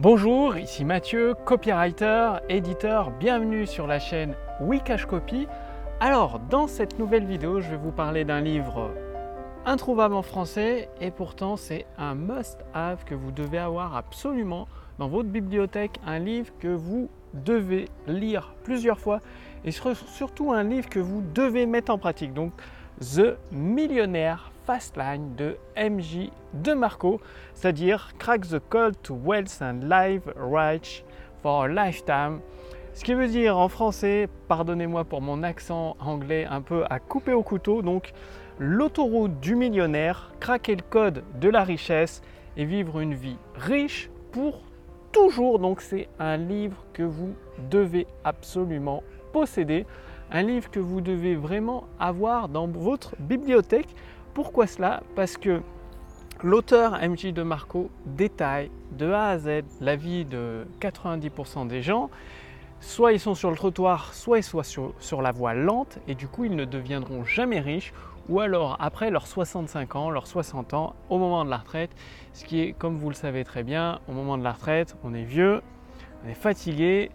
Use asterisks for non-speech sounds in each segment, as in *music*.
Bonjour, ici Mathieu, copywriter, éditeur, bienvenue sur la chaîne Wikash Copy. Alors, dans cette nouvelle vidéo, je vais vous parler d'un livre introuvable en français et pourtant c'est un must-have que vous devez avoir absolument dans votre bibliothèque, un livre que vous devez lire plusieurs fois et surtout un livre que vous devez mettre en pratique. Donc, The Millionaire Fastline de MJ de Marco, c'est-à-dire Crack the Code to Wealth and Live Right for a Lifetime. Ce qui veut dire en français, pardonnez-moi pour mon accent anglais un peu à couper au couteau, donc l'autoroute du millionnaire, craquer le code de la richesse et vivre une vie riche pour toujours. Donc c'est un livre que vous devez absolument posséder, un livre que vous devez vraiment avoir dans votre bibliothèque pourquoi cela? Parce que l'auteur MJ de Marco détaille de A à Z la vie de 90% des gens. Soit ils sont sur le trottoir, soit ils sont sur, la voie lente et du coup ils ne deviendront jamais riches. Ou alors après leurs 65 ans, leurs 60 ans, au moment de la retraite, ce qui est comme vous le savez très bien, au moment de la retraite, on est vieux, on est fatigué,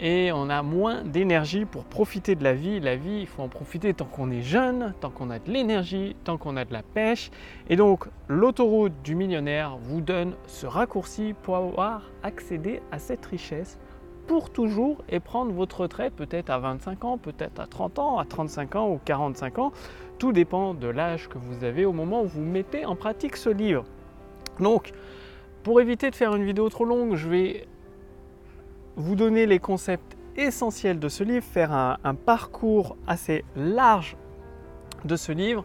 et on a moins d'énergie pour profiter de la vie. La vie, il faut en profiter tant qu'on est jeune, tant qu'on a de l'énergie, tant qu'on a de la pêche. Et donc, l'autoroute du millionnaire vous donne ce raccourci pour avoir accéder à cette richesse pour toujours et prendre votre retraite peut-être à 25 ans, peut-être à 30 ans, à 35 ans ou 45 ans. Tout dépend de l'âge que vous avez au moment où vous mettez en pratique ce livre. Donc, pour éviter de faire une vidéo trop longue, je vais vous donner les concepts essentiels de ce livre, faire un, parcours assez large de ce livre.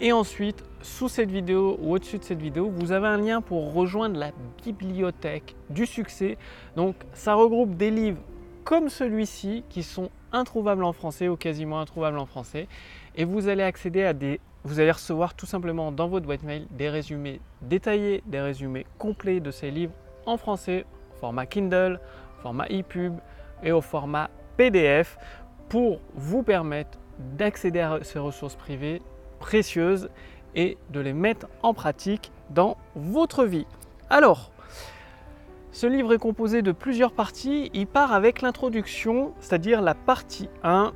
Et ensuite, sous cette vidéo ou au-dessus de cette vidéo, vous avez un lien pour rejoindre la bibliothèque du succès. Donc, ça regroupe des livres comme celui-ci qui sont introuvables en français ou quasiment introuvables en français. Et vous allez accéder à des. Vous allez recevoir tout simplement dans votre boîte mail des résumés détaillés, des résumés complets de ces livres en français, format Kindle, format ePub et au format PDF pour vous permettre d'accéder à ces ressources privées précieuses et de les mettre en pratique dans votre vie. Alors, ce livre est composé de plusieurs parties. Il part avec l'introduction, c'est-à-dire la partie 1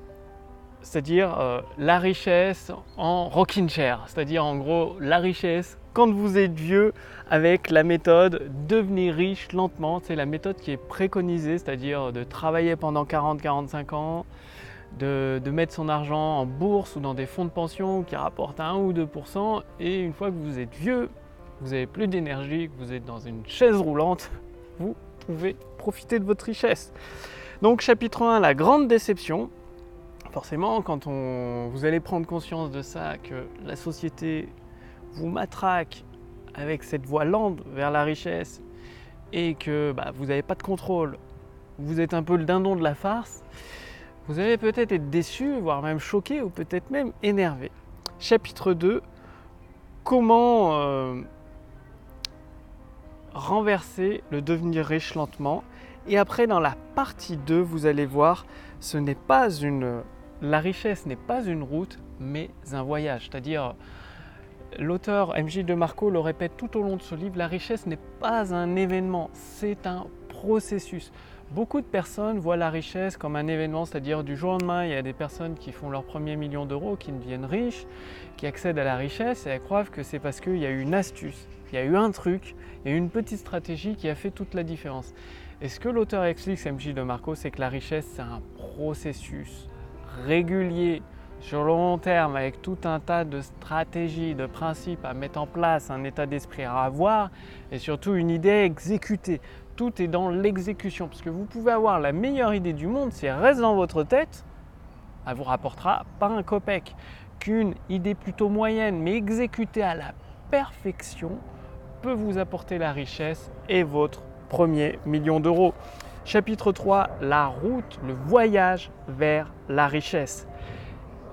c'est-à-dire euh, la richesse en rocking chair, c'est-à-dire en gros la richesse quand vous êtes vieux avec la méthode devenir riche lentement, c'est la méthode qui est préconisée, c'est-à-dire de travailler pendant 40-45 ans, de, mettre son argent en bourse ou dans des fonds de pension qui rapportent 1 ou 2%, et une fois que vous êtes vieux, vous n'avez plus d'énergie, que vous êtes dans une chaise roulante, vous pouvez profiter de votre richesse. Donc chapitre 1, la grande déception, forcément, quand vous allez prendre conscience de ça, que la société vous matraque avec cette voie lente vers la richesse et que bah, vous n'avez pas de contrôle, vous êtes un peu le dindon de la farce, vous allez peut-être être déçu, voire même choqué ou peut-être même énervé. Chapitre 2, comment euh, renverser le devenir riche lentement. Et après, dans la partie 2, vous allez voir, ce n'est pas une la richesse n'est pas une route, mais un voyage. C'est-à-dire, l'auteur MJ de Marco le répète tout au long de ce livre, la richesse n'est pas un événement, c'est un processus. Beaucoup de personnes voient la richesse comme un événement, c'est-à-dire du jour au lendemain, il y a des personnes qui font leur premier million d'euros, qui deviennent riches, qui accèdent à la richesse et elles croient que c'est parce qu'il y a eu une astuce, il y a eu un truc, il y a eu une petite stratégie qui a fait toute la différence. Et ce que l'auteur explique, MJ de Marco, c'est que la richesse, c'est un processus régulier sur le long terme avec tout un tas de stratégies, de principes à mettre en place, un état d'esprit à avoir et surtout une idée à exécuter. Tout est dans l'exécution parce que vous pouvez avoir la meilleure idée du monde si elle reste dans votre tête, elle vous rapportera pas un copec qu'une idée plutôt moyenne mais exécutée à la perfection peut vous apporter la richesse et votre premier million d'euros. Chapitre 3, la route, le voyage vers la richesse.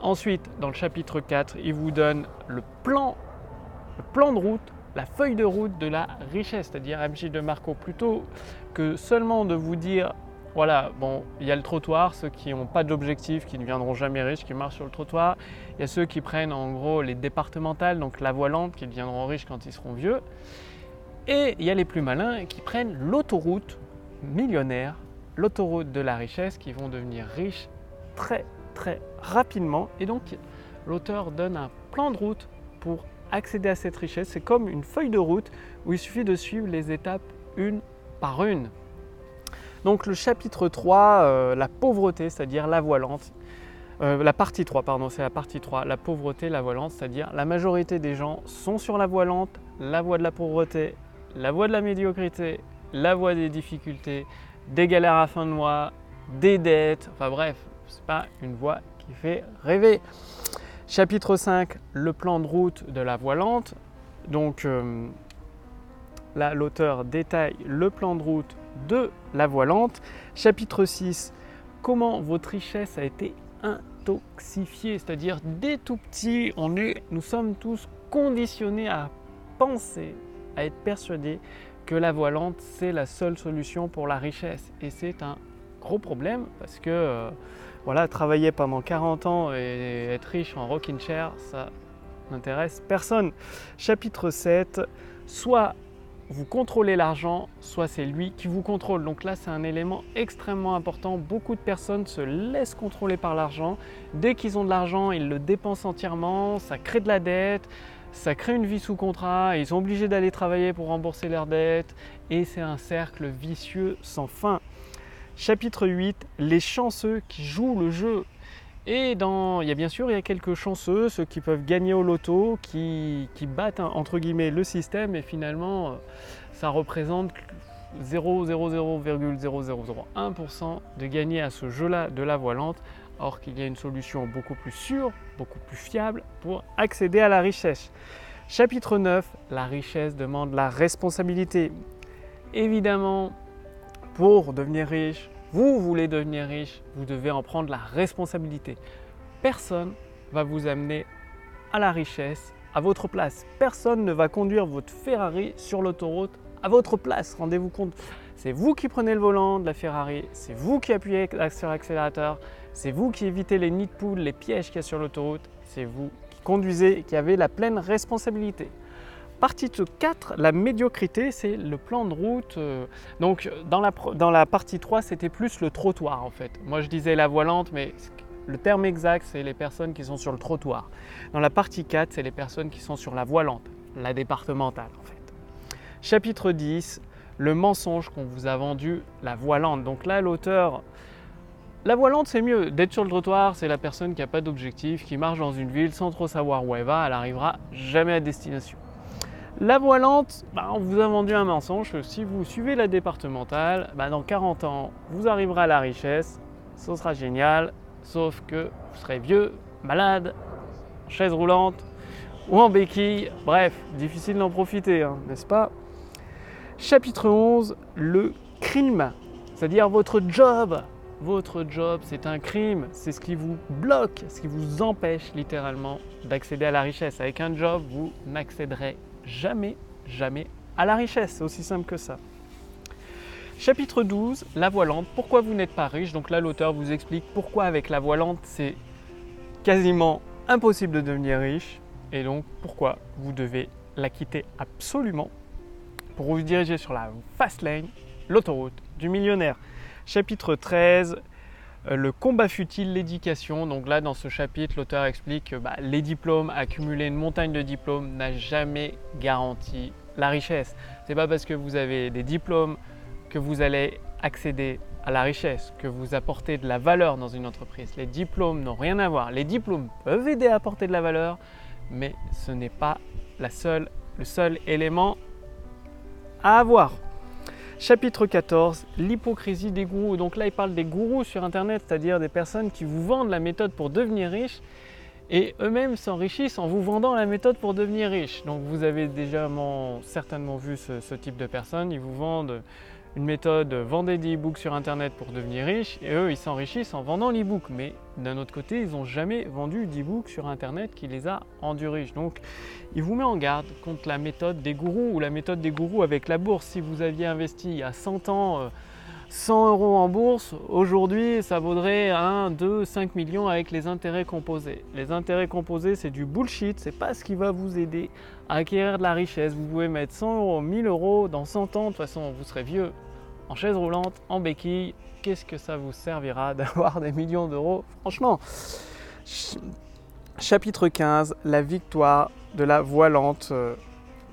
Ensuite, dans le chapitre 4, il vous donne le plan, le plan de route, la feuille de route de la richesse, c'est-à-dire MJ de Marco, plutôt que seulement de vous dire voilà, bon, il y a le trottoir, ceux qui n'ont pas d'objectif, qui ne viendront jamais riches, qui marchent sur le trottoir. Il y a ceux qui prennent en gros les départementales, donc la voie lente, qui deviendront riches quand ils seront vieux. Et il y a les plus malins qui prennent l'autoroute millionnaire, l'autoroute de la richesse, qui vont devenir riches très très rapidement. Et donc l'auteur donne un plan de route pour accéder à cette richesse. C'est comme une feuille de route où il suffit de suivre les étapes une par une. Donc le chapitre 3, euh, la pauvreté, c'est-à-dire la voilante. Euh, la partie 3, pardon, c'est la partie 3, la pauvreté, la voilante, c'est-à-dire la majorité des gens sont sur la voilante, la voie de la pauvreté, la voie de la médiocrité, la voie des difficultés, des galères à fin de mois, des dettes, enfin bref, c'est pas une voie qui fait rêver. Chapitre 5, le plan de route de la voilante. Donc euh, là, l'auteur détaille le plan de route de la voilante. Chapitre 6, comment votre richesse a été intoxifiée, c'est-à-dire dès tout petit, on est, nous sommes tous conditionnés à penser, à être persuadés que la voilante, c'est la seule solution pour la richesse. Et c'est un gros problème parce que euh, voilà, travailler pendant 40 ans et être riche en rocking chair, ça n'intéresse personne. Chapitre 7, soit vous contrôlez l'argent, soit c'est lui qui vous contrôle. Donc là, c'est un élément extrêmement important. Beaucoup de personnes se laissent contrôler par l'argent. Dès qu'ils ont de l'argent, ils le dépensent entièrement, ça crée de la dette, ça crée une vie sous contrat, ils sont obligés d'aller travailler pour rembourser leurs dettes, et c'est un cercle vicieux sans fin. Chapitre 8, les chanceux qui jouent le jeu. Et dans, il y a bien sûr il y a quelques chanceux, ceux qui peuvent gagner au loto, qui, battent hein, entre guillemets le système et finalement euh, ça représente 0,0001% de gagner à ce jeu-là de la voilante, or qu'il y a une solution beaucoup plus sûre, beaucoup plus fiable pour accéder à la richesse. Chapitre 9, la richesse demande la responsabilité. Évidemment, pour devenir riche, vous voulez devenir riche, vous devez en prendre la responsabilité. Personne va vous amener à la richesse à votre place. Personne ne va conduire votre Ferrari sur l'autoroute à votre place. Rendez-vous compte, c'est vous qui prenez le volant de la Ferrari, c'est vous qui appuyez sur l'accélérateur, c'est vous qui évitez les nids de poules, les pièges qu'il y a sur l'autoroute, c'est vous qui conduisez et qui avez la pleine responsabilité. Partie 4, la médiocrité, c'est le plan de route. Euh, donc dans la, dans la partie 3, c'était plus le trottoir en fait. Moi je disais la voilante, mais le terme exact, c'est les personnes qui sont sur le trottoir. Dans la partie 4, c'est les personnes qui sont sur la voilante, la départementale en fait. Chapitre 10, le mensonge qu'on vous a vendu, la voilante. Donc là, l'auteur... La voilante, c'est mieux. D'être sur le trottoir, c'est la personne qui n'a pas d'objectif, qui marche dans une ville sans trop savoir où elle va, elle arrivera jamais à destination. La voilante, bah, on vous a vendu un mensonge. Si vous suivez la départementale, bah, dans 40 ans, vous arriverez à la richesse. Ce sera génial. Sauf que vous serez vieux, malade, en chaise roulante ou en béquille. Bref, difficile d'en profiter, hein, n'est-ce pas? Chapitre 11, le crime. C'est-à-dire votre job. Votre job, c'est un crime. C'est ce qui vous bloque, ce qui vous empêche littéralement d'accéder à la richesse. Avec un job, vous n'accéderez jamais, jamais à la richesse. C'est aussi simple que ça. Chapitre 12, la voilante. Pourquoi vous n'êtes pas riche? Donc là, l'auteur vous explique pourquoi avec la voilante, c'est quasiment impossible de devenir riche. Et donc, pourquoi vous devez la quitter absolument pour vous diriger sur la fast lane, l'autoroute du millionnaire. Chapitre 13, euh, le combat futile, l'éducation. Donc là, dans ce chapitre, l'auteur explique que bah, les diplômes, accumuler une montagne de diplômes n'a jamais garanti la richesse. C'est pas parce que vous avez des diplômes que vous allez accéder à la richesse, que vous apportez de la valeur dans une entreprise. Les diplômes n'ont rien à voir. Les diplômes peuvent aider à apporter de la valeur, mais ce n'est pas la seule, le seul élément à avoir. Chapitre 14, l'hypocrisie des gourous. Donc là, il parle des gourous sur Internet, c'est-à-dire des personnes qui vous vendent la méthode pour devenir riche et eux-mêmes s'enrichissent en vous vendant la méthode pour devenir riche. Donc vous avez déjà certainement vu ce, ce type de personnes. Ils vous vendent une méthode, vendez des e-books sur Internet pour devenir riche, et eux, ils s'enrichissent en vendant l'e-book. Mais d'un autre côté, ils n'ont jamais vendu d'e-book sur Internet qui les a rendus riches. Donc, il vous met en garde contre la méthode des gourous ou la méthode des gourous avec la bourse. Si vous aviez investi il y a 100 ans euh, 100 euros en bourse, aujourd'hui ça vaudrait 1, 2, 5 millions avec les intérêts composés. Les intérêts composés c'est du bullshit, c'est pas ce qui va vous aider à acquérir de la richesse. Vous pouvez mettre 100 euros, 1000 euros dans 100 ans, de toute façon vous serez vieux, en chaise roulante, en béquille. Qu'est-ce que ça vous servira *laughs* d'avoir des millions d'euros? Franchement, chapitre 15, la victoire de la voilante, euh,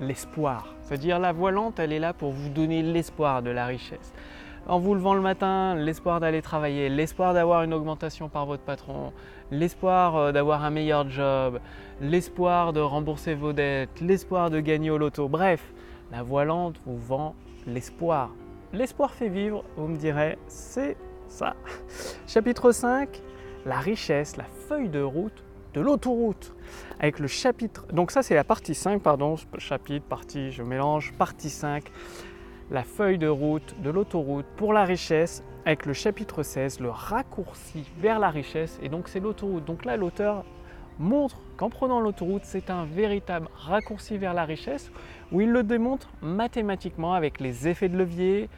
l'espoir. C'est-à-dire la voilante, elle est là pour vous donner l'espoir de la richesse en vous levant le matin, l'espoir d'aller travailler, l'espoir d'avoir une augmentation par votre patron, l'espoir euh, d'avoir un meilleur job, l'espoir de rembourser vos dettes, l'espoir de gagner au loto. Bref, la voilante vous vend l'espoir. L'espoir fait vivre, vous me direz, c'est ça. *laughs* Chapitre 5, la richesse, la feuille de route de l'autoroute. Avec le chapitre, donc ça c'est la partie 5, pardon, chapitre, partie, je mélange, partie 5 la feuille de route de l'autoroute pour la richesse avec le chapitre 16, le raccourci vers la richesse. Et donc c'est l'autoroute. Donc là, l'auteur montre qu'en prenant l'autoroute, c'est un véritable raccourci vers la richesse, où il le démontre mathématiquement avec les effets de levier,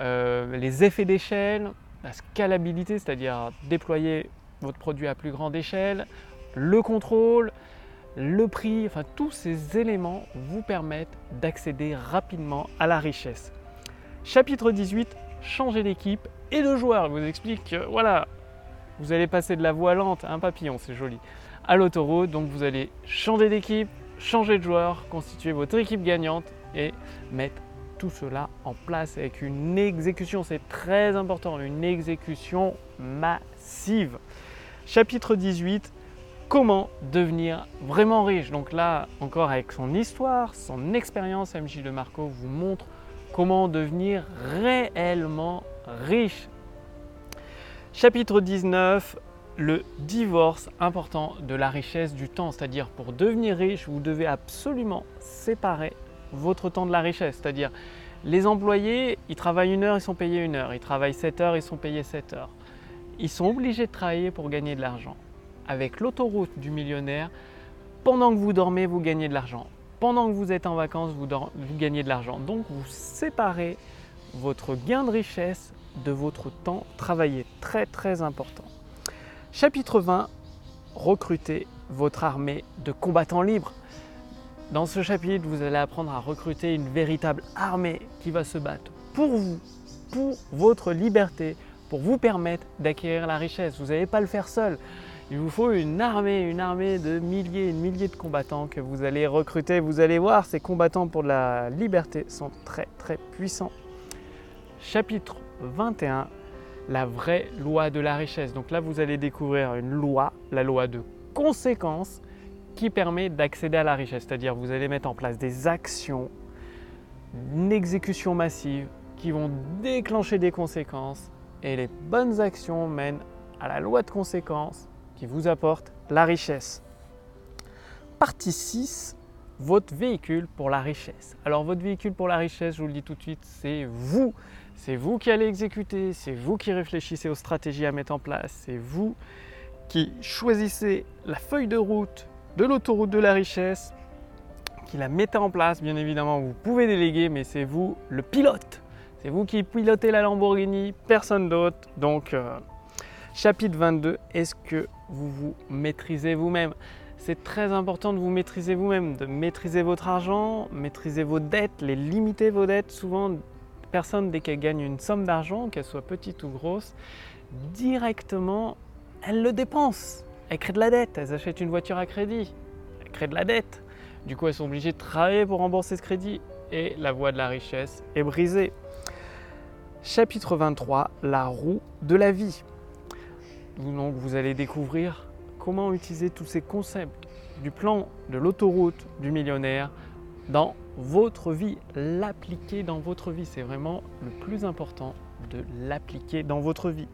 euh, les effets d'échelle, la scalabilité, c'est-à-dire déployer votre produit à plus grande échelle, le contrôle, le prix, enfin tous ces éléments vous permettent d'accéder rapidement à la richesse. Chapitre 18, changer d'équipe et de joueur. Il vous explique que voilà, vous allez passer de la voilante à un papillon, c'est joli, à l'autoroute. Donc vous allez changer d'équipe, changer de joueur, constituer votre équipe gagnante et mettre tout cela en place avec une exécution. C'est très important, une exécution massive. Chapitre 18, comment devenir vraiment riche. Donc là, encore avec son histoire, son expérience, MJ de Marco vous montre comment devenir réellement riche. Chapitre 19, le divorce important de la richesse du temps. C'est-à-dire pour devenir riche, vous devez absolument séparer votre temps de la richesse. C'est-à-dire les employés, ils travaillent une heure, ils sont payés une heure. Ils travaillent 7 heures, ils sont payés 7 heures. Ils sont obligés de travailler pour gagner de l'argent avec l'autoroute du millionnaire, pendant que vous dormez, vous gagnez de l'argent. Pendant que vous êtes en vacances, vous, gagnez de l'argent. Donc vous séparez votre gain de richesse de votre temps travaillé. Très très important. Chapitre 20, recruter votre armée de combattants libres. Dans ce chapitre, vous allez apprendre à recruter une véritable armée qui va se battre pour vous, pour votre liberté, pour vous permettre d'acquérir la richesse. Vous n'allez pas le faire seul. Il vous faut une armée, une armée de milliers et de milliers de combattants que vous allez recruter. Vous allez voir, ces combattants pour la liberté sont très très puissants. Chapitre 21, la vraie loi de la richesse. Donc là, vous allez découvrir une loi, la loi de conséquence, qui permet d'accéder à la richesse. C'est-à-dire, vous allez mettre en place des actions, une exécution massive qui vont déclencher des conséquences. Et les bonnes actions mènent à la loi de conséquence qui vous apporte la richesse. Partie 6, votre véhicule pour la richesse. Alors votre véhicule pour la richesse, je vous le dis tout de suite, c'est vous. C'est vous qui allez exécuter, c'est vous qui réfléchissez aux stratégies à mettre en place, c'est vous qui choisissez la feuille de route de l'autoroute de la richesse, qui la mettez en place. Bien évidemment, vous pouvez déléguer, mais c'est vous le pilote. C'est vous qui pilotez la Lamborghini, personne d'autre. Donc, euh, Chapitre 22, est-ce que vous vous maîtrisez vous-même C'est très important de vous maîtriser vous-même, de maîtriser votre argent, maîtriser vos dettes, les limiter vos dettes. Souvent, personne, dès qu'elle gagne une somme d'argent, qu'elle soit petite ou grosse, directement, elle le dépense. Elle crée de la dette, elles achètent une voiture à crédit, elle crée de la dette. Du coup, elles sont obligées de travailler pour rembourser ce crédit et la voie de la richesse est brisée. Chapitre 23, la roue de la vie. Donc vous allez découvrir comment utiliser tous ces concepts du plan de l'autoroute du millionnaire dans votre vie, l'appliquer dans votre vie. C'est vraiment le plus important de l'appliquer dans votre vie.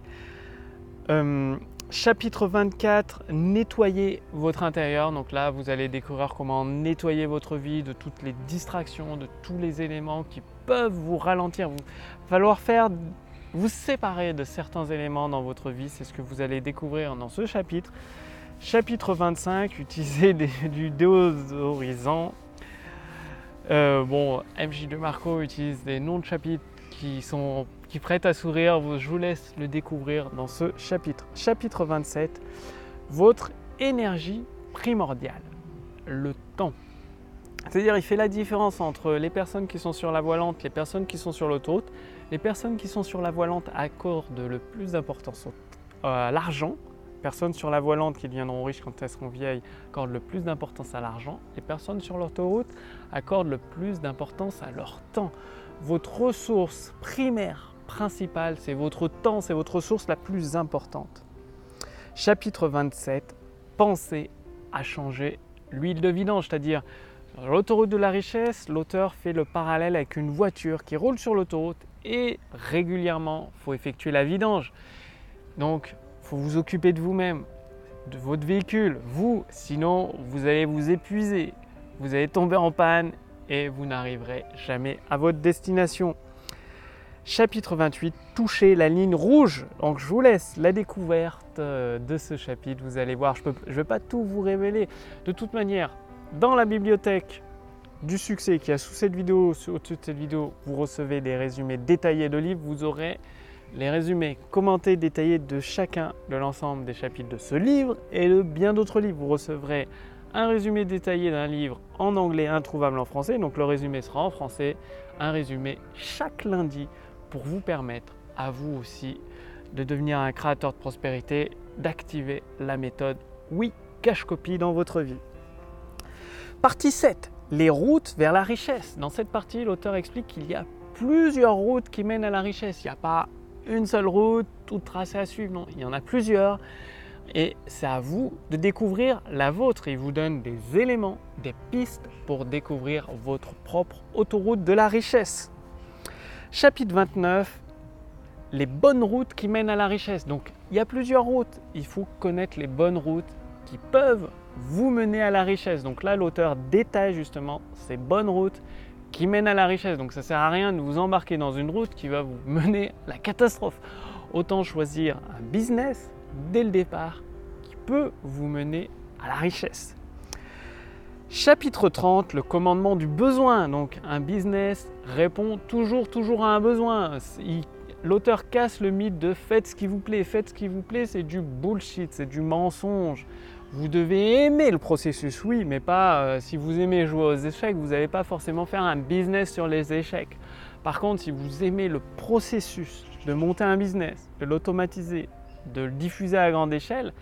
Euh, chapitre 24, nettoyer votre intérieur. Donc là, vous allez découvrir comment nettoyer votre vie de toutes les distractions, de tous les éléments qui peuvent vous ralentir. Va falloir faire vous séparer de certains éléments dans votre vie. C'est ce que vous allez découvrir dans ce chapitre. Chapitre 25, *laughs* utiliser du déodorisant. Euh, bon, MJ de Marco utilise des noms de chapitres qui sont qui prêtent à sourire. Je vous laisse le découvrir dans ce chapitre. Chapitre 27, votre énergie primordiale, le temps. C'est-à-dire, il fait la différence entre les personnes qui sont sur la voie lente, les personnes qui sont sur l'autoroute. Les personnes qui sont sur la voie lente accordent le plus d'importance à l'argent. Personnes sur la voie lente qui deviendront riches quand elles seront vieilles accordent le plus d'importance à l'argent. Les personnes sur l'autoroute accordent le plus d'importance à leur temps. Votre ressource primaire, principale, c'est votre temps, c'est votre ressource la plus importante. Chapitre 27, pensez à changer l'huile de vidange, c'est-à-dire L'autoroute de la richesse, l'auteur fait le parallèle avec une voiture qui roule sur l'autoroute et régulièrement, il faut effectuer la vidange. Donc, il faut vous occuper de vous-même, de votre véhicule. Vous, sinon, vous allez vous épuiser, vous allez tomber en panne et vous n'arriverez jamais à votre destination. Chapitre 28, touchez la ligne rouge. Donc je vous laisse la découverte euh, de ce chapitre. Vous allez voir, je ne vais pas tout vous révéler. De toute manière, dans la bibliothèque du succès qui a sous cette vidéo, au-dessus de cette vidéo, vous recevez des résumés détaillés de livres. Vous aurez les résumés commentés, détaillés de chacun de l'ensemble des chapitres de ce livre et de bien d'autres livres. Vous recevrez un résumé détaillé d'un livre en anglais introuvable en français. Donc le résumé sera en français. Un résumé chaque lundi pour vous permettre à vous aussi de devenir un créateur de prospérité, d'activer la méthode Oui Cache Copie dans votre vie. Partie 7. Les routes vers la richesse. Dans cette partie, l'auteur explique qu'il y a plusieurs routes qui mènent à la richesse. Il n'y a pas une seule route, toute tracée à suivre. Non, il y en a plusieurs. Et c'est à vous de découvrir la vôtre. Il vous donne des éléments, des pistes pour découvrir votre propre autoroute de la richesse. Chapitre 29. Les bonnes routes qui mènent à la richesse. Donc, il y a plusieurs routes. Il faut connaître les bonnes routes qui peuvent vous mener à la richesse. Donc là, l'auteur détaille justement ces bonnes routes qui mènent à la richesse. Donc ça sert à rien de vous embarquer dans une route qui va vous *laughs* mener à la catastrophe. Autant choisir un business dès le départ qui peut vous mener à la richesse. Chapitre 30, le commandement du besoin. Donc un business répond toujours, toujours à un besoin. L'auteur casse le mythe de faites ce qui vous plaît. Faites ce qui vous plaît, c'est du bullshit, c'est du mensonge. Vous devez aimer le processus, oui, mais pas euh, si vous aimez jouer aux échecs, vous n'allez pas forcément faire un business sur les échecs. Par contre, si vous aimez le processus de monter un business, de l'automatiser, de le diffuser à grande échelle,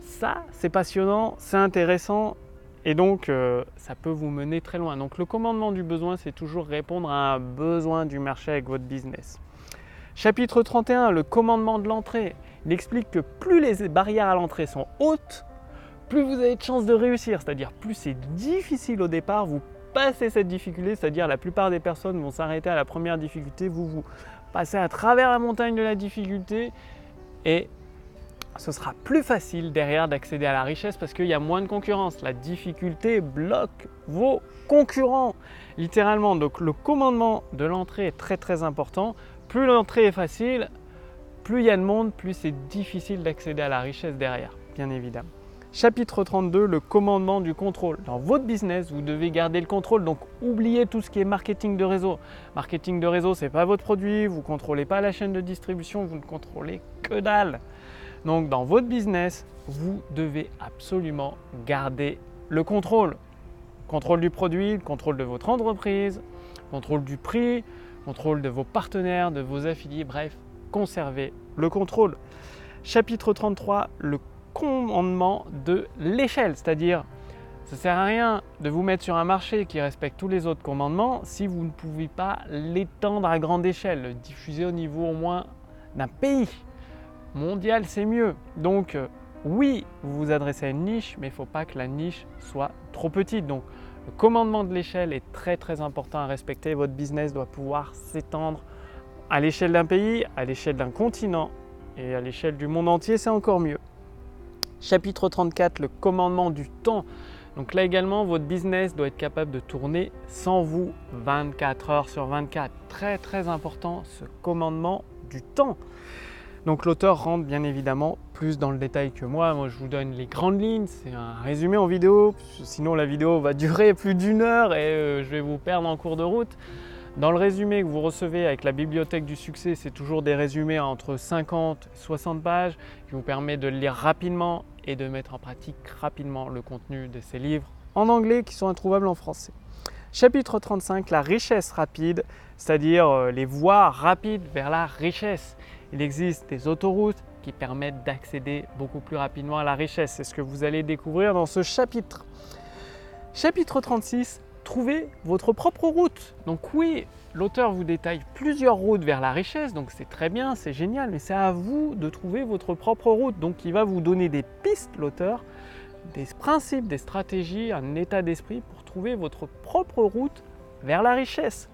ça, c'est passionnant, c'est intéressant et donc euh, ça peut vous mener très loin. Donc le commandement du besoin, c'est toujours répondre à un besoin du marché avec votre business. Chapitre 31, le commandement de l'entrée. Il explique que plus les barrières à l'entrée sont hautes, plus vous avez de chances de réussir. C'est-à-dire plus c'est difficile au départ, vous passez cette difficulté, c'est-à-dire la plupart des personnes vont s'arrêter à la première difficulté, vous vous passez à travers la montagne de la difficulté et ce sera plus facile derrière d'accéder à la richesse parce qu'il y a moins de concurrence. La difficulté bloque vos concurrents, littéralement. Donc le commandement de l'entrée est très très important. Plus l'entrée est facile, plus il y a de monde, plus c'est difficile d'accéder à la richesse derrière, bien évidemment. Chapitre 32, le commandement du contrôle. Dans votre business, vous devez garder le contrôle, donc oubliez tout ce qui est marketing de réseau. Marketing de réseau, ce n'est pas votre produit, vous ne contrôlez pas la chaîne de distribution, vous ne contrôlez que dalle. Donc dans votre business, vous devez absolument garder le contrôle. Contrôle du produit, contrôle de votre entreprise, contrôle du prix, contrôle de vos partenaires, de vos affiliés, bref, conservez le contrôle. Chapitre 33, le commandement de l'échelle, c'est-à-dire ça sert à rien de vous mettre sur un marché qui respecte tous les autres commandements si vous ne pouvez pas l'étendre à grande échelle, le diffuser au niveau au moins d'un pays. Mondial, c'est mieux. Donc euh, oui, vous vous adressez à une niche, mais il ne faut pas que la niche soit trop petite. Donc le commandement de l'échelle est très très important à respecter. Votre business doit pouvoir s'étendre à l'échelle d'un pays, à l'échelle d'un continent et à l'échelle du monde entier, c'est encore mieux. Chapitre 34, le commandement du temps. Donc là également, votre business doit être capable de tourner sans vous 24 heures sur 24. Très très important ce commandement du temps. Donc l'auteur rentre bien évidemment plus dans le détail que moi. Moi je vous donne les grandes lignes, c'est un résumé en vidéo. Sinon la vidéo va *laughs* durer plus d'une heure et euh, je vais vous perdre en cours de route. Dans le résumé que vous recevez avec la bibliothèque du succès, c'est toujours des résumés entre 50 et 60 pages qui vous permettent de lire rapidement et de mettre en pratique rapidement le contenu de ces livres en anglais qui sont introuvables en français. Chapitre 35, la richesse rapide, c'est-à-dire euh, les voies rapides vers la richesse. Il existe des autoroutes qui permettent d'accéder beaucoup plus rapidement à la richesse. C'est ce que vous allez découvrir dans ce chapitre. Chapitre 36, trouvez votre propre route. Donc oui, l'auteur vous détaille plusieurs routes vers la richesse, donc c'est très bien, c'est génial, mais c'est à vous de trouver votre propre route. Donc il va vous donner des pistes, l'auteur, des principes, des stratégies, un état d'esprit pour trouver votre propre route vers la richesse.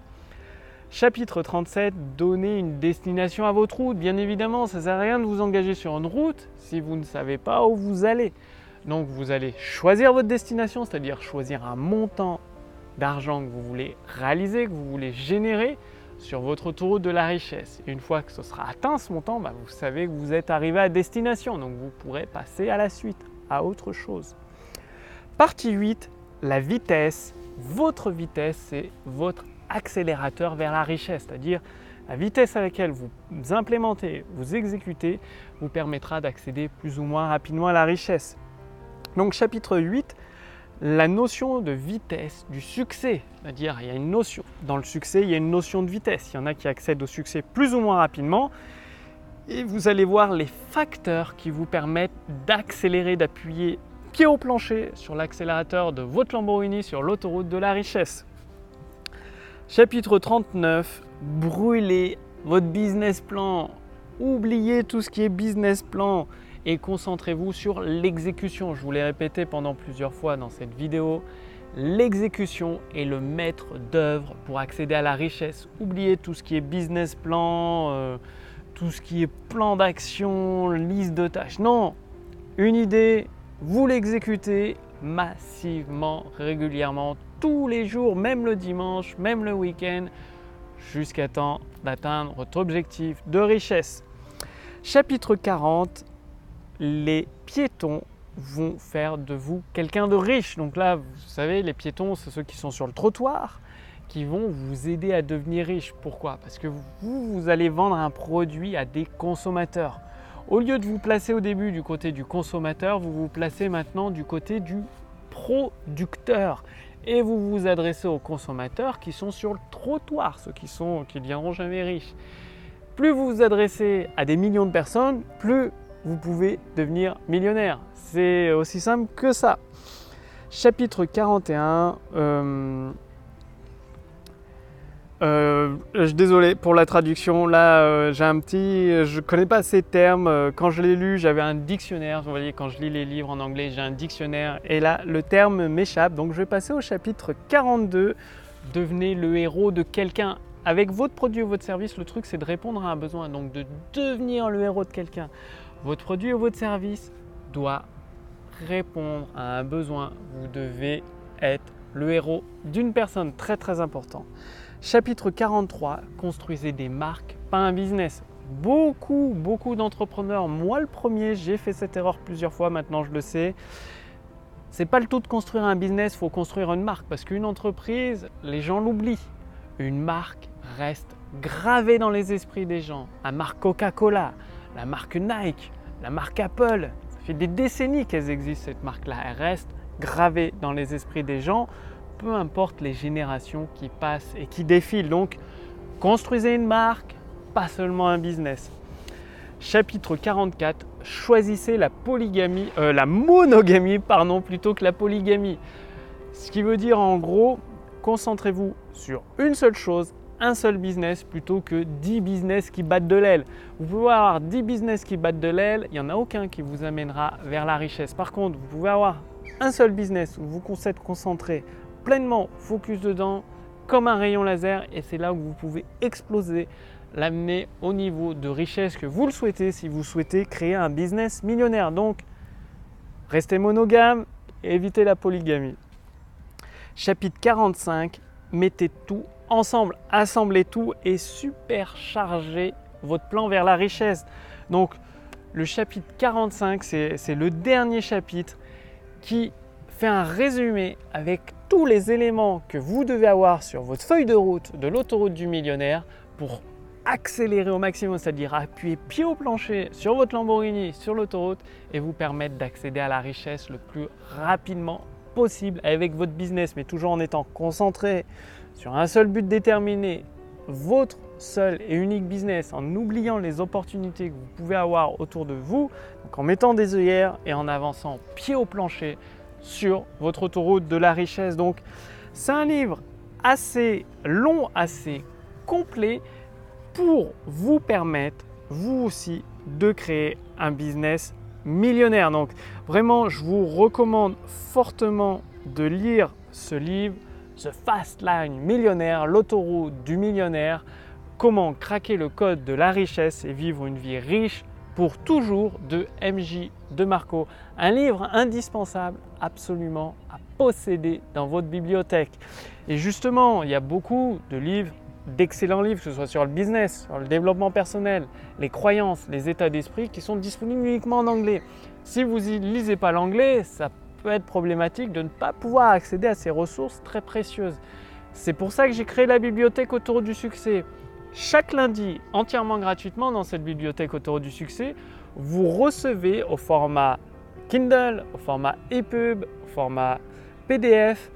Chapitre 37, donnez une destination à votre route. Bien évidemment, ça ne sert à rien de vous engager sur une route si vous ne savez pas où vous allez. Donc vous allez choisir votre destination, c'est-à-dire choisir un montant d'argent que vous voulez réaliser, que vous voulez générer sur votre autoroute de la richesse. une fois que ce sera atteint ce montant, bah, vous savez que vous êtes arrivé à destination, donc vous pourrez passer à la suite, à autre chose. Partie 8, la vitesse. Votre vitesse, c'est votre accélérateur vers la richesse, c'est-à-dire la vitesse à laquelle vous implémentez, vous exécutez, vous permettra d'accéder plus ou moins rapidement à la richesse. Donc chapitre 8, la notion de vitesse du succès, c'est-à-dire il y a une notion, dans le succès il y a une notion de vitesse, il y en a qui accèdent au succès plus ou moins rapidement, et vous allez voir les facteurs qui vous permettent d'accélérer, d'appuyer pied au plancher sur l'accélérateur de votre Lamborghini sur l'autoroute de la richesse. Chapitre 39, brûlez votre business plan. Oubliez tout ce qui est business plan et concentrez-vous sur l'exécution. Je vous l'ai répété pendant plusieurs fois dans cette vidéo. L'exécution est le maître d'œuvre pour accéder à la richesse. Oubliez tout ce qui est business plan, euh, tout ce qui est plan d'action, liste de tâches. Non, une idée, vous l'exécutez massivement, régulièrement, tous les jours, même le dimanche, même le week-end, jusqu'à temps d'atteindre votre objectif de richesse. Chapitre 40, les piétons vont faire de vous quelqu'un de riche. Donc là, vous savez, les piétons, c'est ceux qui sont sur le trottoir, qui vont vous aider à devenir riche. Pourquoi? Parce que vous, vous allez vendre un produit à des consommateurs. Au lieu de vous placer au début du côté du consommateur, vous vous placez maintenant du côté du producteur et vous vous adressez aux consommateurs qui sont sur le trottoir, ceux qui sont qui ne deviendront jamais riches. Plus vous vous adressez à des millions de personnes, plus vous pouvez devenir millionnaire. C'est aussi simple que ça. Chapitre 41, euh, je désolé pour la traduction. Là, euh, j'ai un petit, je connais pas ces termes. Euh, quand je l'ai lu, j'avais un dictionnaire. Vous voyez, quand je lis les livres en anglais, j'ai un dictionnaire. Et là, le terme m'échappe. Donc, je vais passer au chapitre 42. Devenez le héros de quelqu'un. Avec votre produit ou votre service, le truc, c'est de répondre à un besoin. Donc, de devenir le héros de quelqu'un. Votre produit ou votre service doit répondre à un besoin. Vous devez être le héros d'une personne très très important. Chapitre 43, construisez des marques, pas un business. Beaucoup, beaucoup d'entrepreneurs, moi le premier, j'ai fait cette erreur plusieurs fois, maintenant je le sais. C'est pas le tout de construire un business, il faut construire une marque parce qu'une entreprise, les gens l'oublient. Une marque reste gravée dans les esprits des gens. La marque Coca-Cola, la marque Nike, la marque Apple, ça fait des décennies qu'elles existent cette marque-là. Elle reste gravée dans les esprits des gens peu importe les générations qui passent et qui défilent. Donc, construisez une marque, pas seulement un business. Chapitre 44, choisissez la polygamie, euh, la monogamie, pardon, plutôt que la polygamie. Ce qui veut dire en gros, concentrez-vous sur une seule chose, un seul business plutôt que 10 business qui battent de l'aile. Vous pouvez avoir 10 business qui battent de l'aile, il n'y en a aucun qui vous amènera vers la richesse. Par contre, vous pouvez avoir un seul business où vous êtes concentré pleinement focus dedans comme un rayon laser et c'est là où vous pouvez exploser, l'amener au niveau de richesse que vous le souhaitez si vous souhaitez créer un business millionnaire. Donc, restez monogame évitez la polygamie. Chapitre 45, mettez tout ensemble, assemblez tout et superchargez votre plan vers la richesse. Donc, le chapitre 45, c'est le dernier chapitre qui fait un résumé avec tous les éléments que vous devez avoir sur votre feuille de route de l'autoroute du millionnaire pour accélérer au maximum, c'est-à-dire appuyer pied au plancher sur votre Lamborghini, sur l'autoroute et vous permettre d'accéder à la richesse le plus rapidement possible avec votre business, mais toujours en étant concentré sur un seul but déterminé, votre seul et unique business, en oubliant les opportunités que vous pouvez avoir autour de vous, en mettant des œillères et en avançant pied au plancher sur votre autoroute de la richesse. Donc c'est un livre assez long, assez complet pour vous permettre, vous aussi, de créer un business millionnaire. Donc vraiment, je vous recommande fortement de lire ce livre, The Fast Line Millionnaire, l'autoroute du millionnaire, comment craquer le code de la richesse et vivre une vie riche pour toujours de MJ de Marco. Un livre indispensable absolument à posséder dans votre bibliothèque. Et justement, il y a beaucoup de livres d'excellents livres, que ce soit sur le business, sur le développement personnel, les croyances, les états d'esprit, qui sont disponibles uniquement en anglais. Si vous ne lisez pas l'anglais, ça peut être problématique de ne pas pouvoir accéder à ces ressources très précieuses. C'est pour ça que j'ai créé la bibliothèque autour du succès. Chaque lundi, entièrement gratuitement dans cette bibliothèque autour du succès, vous recevez au format Kindle, au format EPUB, au format PDF,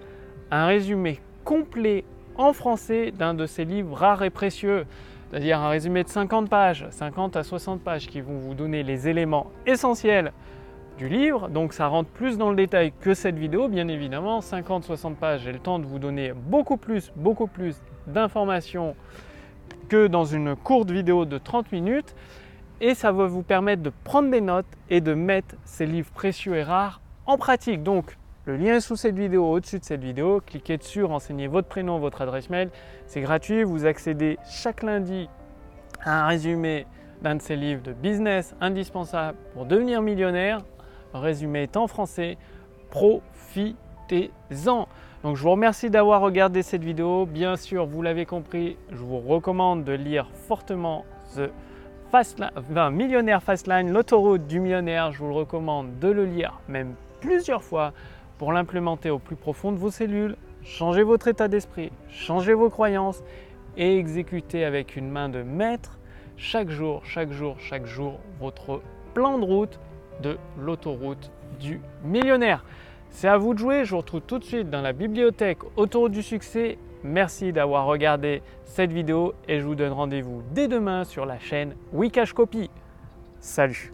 un résumé complet en français d'un de ces livres rares et précieux, c'est-à-dire un résumé de 50 pages, 50 à 60 pages qui vont vous donner les éléments essentiels livre. Donc ça rentre plus dans le détail que cette vidéo, bien évidemment. 50-60 pages, j'ai le temps de vous donner beaucoup plus, beaucoup plus d'informations que dans une courte vidéo de 30 minutes. Et ça va vous permettre de prendre des notes et de mettre ces livres précieux et rares en pratique. Donc le lien est sous cette vidéo, au-dessus de cette vidéo. Cliquez dessus, renseignez votre prénom, votre adresse mail. C'est gratuit. Vous accédez chaque lundi à un résumé d'un de ces livres de business indispensables pour devenir millionnaire. Résumé est en français. Profitez-en. Donc je vous remercie d'avoir regardé cette vidéo. Bien sûr, vous l'avez compris, je vous recommande de lire fortement The Fast Millionnaire Fastline, l'autoroute du millionnaire. Je vous le recommande de le lire même plusieurs fois pour l'implémenter au plus profond de vos cellules, changez votre état d'esprit, changez vos croyances et exécutez avec une main de maître chaque jour, chaque jour, chaque jour votre plan de route de l'autoroute du millionnaire. C'est à vous de jouer, je vous retrouve tout de suite dans la bibliothèque Autoroute du succès. Merci d'avoir regardé cette vidéo et je vous donne rendez-vous dès demain sur la chaîne Wikash Copy. Salut